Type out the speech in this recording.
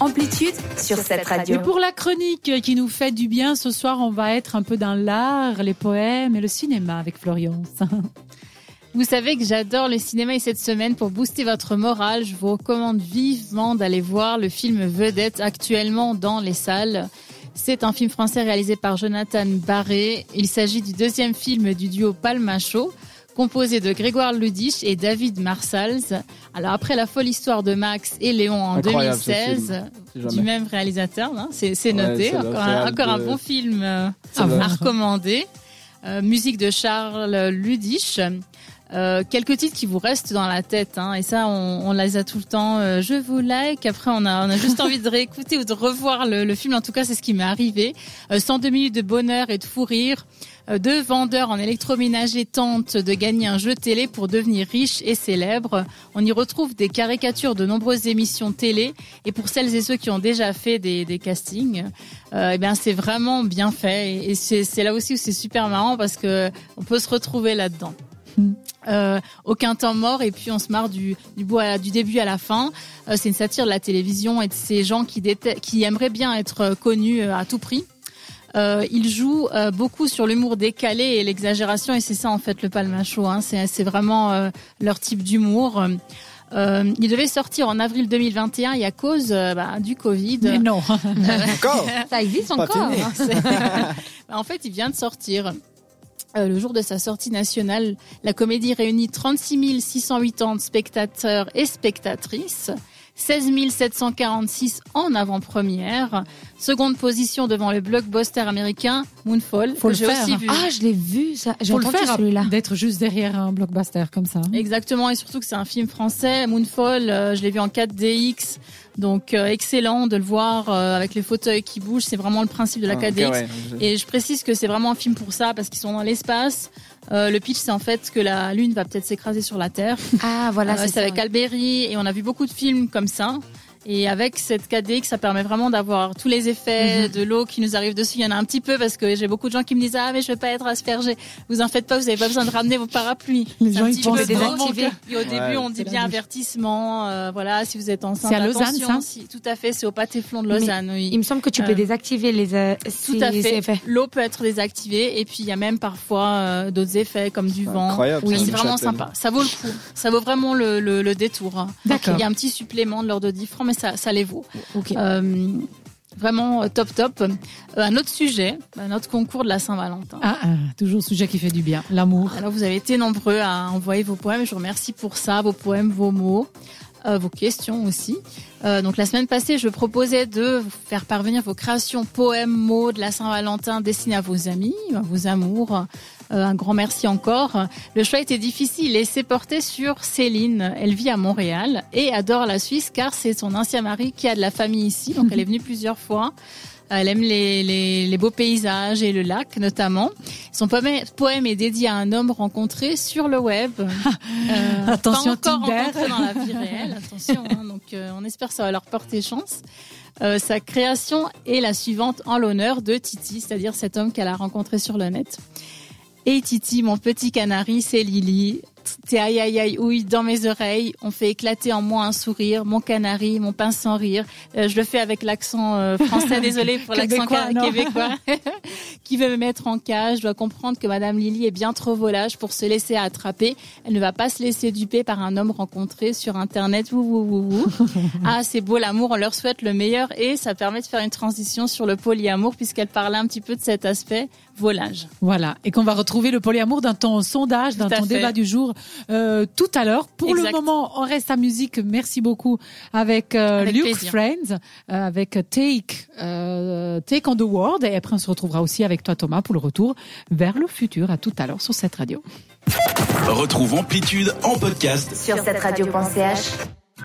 Amplitude sur cette radio. Et pour la chronique qui nous fait du bien, ce soir, on va être un peu dans l'art, les poèmes et le cinéma avec Florian. Vous savez que j'adore le cinéma et cette semaine, pour booster votre morale, je vous recommande vivement d'aller voir le film Vedette actuellement dans les salles. C'est un film français réalisé par Jonathan Barré. Il s'agit du deuxième film du duo Palmacho composé de Grégoire Ludich et David Marsals. Alors après la folle histoire de Max et Léon en 2016, du même réalisateur, hein, c'est noté. encore, un, bon film euh, à, recommander. Euh, musique de Charles Ludich. Euh, quelques titres qui vous restent dans la tête, hein, et ça, on, on, les a tout le temps. Euh, je vous like. Après, on a, on a juste envie de réécouter ou de revoir le, le film. En tout cas, c'est ce qui m'est arrivé. 102 minutes de bonheur et de fou rire. Euh, deux vendeurs en électroménager tentent de gagner un jeu télé pour devenir riches et célèbres. On y retrouve des caricatures de nombreuses émissions télé. Et pour celles et ceux qui ont déjà fait des, des castings, euh, eh bien c'est vraiment bien fait. Et c'est là aussi où c'est super marrant parce que on peut se retrouver là-dedans. Hmm. Euh, aucun temps mort et puis on se marre du, du, du début à la fin. Euh, c'est une satire de la télévision et de ces gens qui, qui aimeraient bien être connus à tout prix. Euh, il joue euh, beaucoup sur l'humour décalé et l'exagération, et c'est ça en fait le palmacho. Hein. C'est vraiment euh, leur type d'humour. Euh, il devait sortir en avril 2021 et à cause bah, du Covid. Mais non. encore Ça existe encore. Hein, en fait, il vient de sortir. Le jour de sa sortie nationale, la comédie réunit 36 680 spectateurs et spectatrices. 16 746 en avant-première. Seconde position devant le blockbuster américain Moonfall. Faut le faire. Aussi vu. Ah, je l'ai vu, ça. J'ai entendu celui-là. D'être juste derrière un blockbuster comme ça. Exactement, et surtout que c'est un film français. Moonfall, euh, je l'ai vu en 4DX. Donc euh, excellent de le voir euh, avec les fauteuils qui bougent, c'est vraiment le principe de la 4DX. Ah, et je précise que c'est vraiment un film pour ça parce qu'ils sont dans l'espace. Euh, le pitch, c'est en fait que la Lune va peut-être s'écraser sur la Terre. Ah, voilà, euh, c'est avec Alberi et on a vu beaucoup de films comme ça. Et avec cette 4DX, ça permet vraiment d'avoir tous les effets mhm. de l'eau qui nous arrive dessus. Il y en a un petit peu parce que j'ai beaucoup de gens qui me disent ah mais je vais pas être aspergé. Vous en faites pas, vous avez pas besoin de ramener vos parapluies. Les gens ils pensent désactiver. Et au début on dit bien avertissement. Euh, voilà si vous êtes enceinte. C'est à Lausanne ça si, Tout à fait, c'est au Pâté-Flon de Lausanne. oui. Il me semble que tu peux euh, désactiver les. Euh, tout à fait. L'eau peut être désactivée et puis il y a même parfois euh, d'autres effets comme du vent. Incroyable. Oui, c'est vraiment sympa. Ça vaut le coup. Ça vaut vraiment le, le, le détour. D'accord. Il y a un petit supplément de l'ordre de 10 francs, mais ça, ça les vaut. Euh, vraiment euh, top top. Euh, un autre sujet, notre concours de la Saint-Valentin. Ah, ah, toujours sujet qui fait du bien, l'amour. Alors vous avez été nombreux à envoyer vos poèmes, je vous remercie pour ça, vos poèmes, vos mots. vos questions aussi. donc la semaine passée, je proposais de vous faire parvenir vos créations, poèmes, mots de la Saint-Valentin destinés à vos amis, à vos amours, un grand merci encore. Le choix était difficile et s'est porté sur Céline. Elle vit à Montréal et adore la Suisse car c'est son ancien mari qui a de la famille ici. Donc elle est venue plusieurs fois. Elle aime les, les, les, beaux paysages et le lac notamment. Son poème est dédié à un homme rencontré sur le web. euh, attention, pas encore rencontré dans la vie réelle. Attention, hein, donc euh, on espère que ça va leur porter chance. Euh, sa création est la suivante en l'honneur de Titi, c'est-à-dire cet homme qu'elle a rencontré sur le net. Et Titi, mon petit canari, c'est Lily. T'es aïe aïe aïe ouille dans mes oreilles. On fait éclater en moi un sourire. Mon canari, mon pain sans rire. Euh, je le fais avec l'accent euh, français. Désolé pour l'accent québécois. qui veut me mettre en cage doit comprendre que Madame Lily est bien trop volage pour se laisser attraper. Elle ne va pas se laisser duper par un homme rencontré sur Internet. ah, c'est beau l'amour. On leur souhaite le meilleur et ça permet de faire une transition sur le polyamour puisqu'elle parlait un petit peu de cet aspect volage. Voilà. Et qu'on va retrouver le polyamour dans ton sondage, dans ton débat du jour euh, tout à l'heure. Pour le moment, on reste à musique. Merci beaucoup avec, euh, Luke Friends, euh, avec Take, euh, Take on the World. Et après, on se retrouvera aussi avec toi, Thomas, pour le retour vers le futur. À tout à l'heure sur cette radio. Retrouve Amplitude en podcast sur cette radio.ch.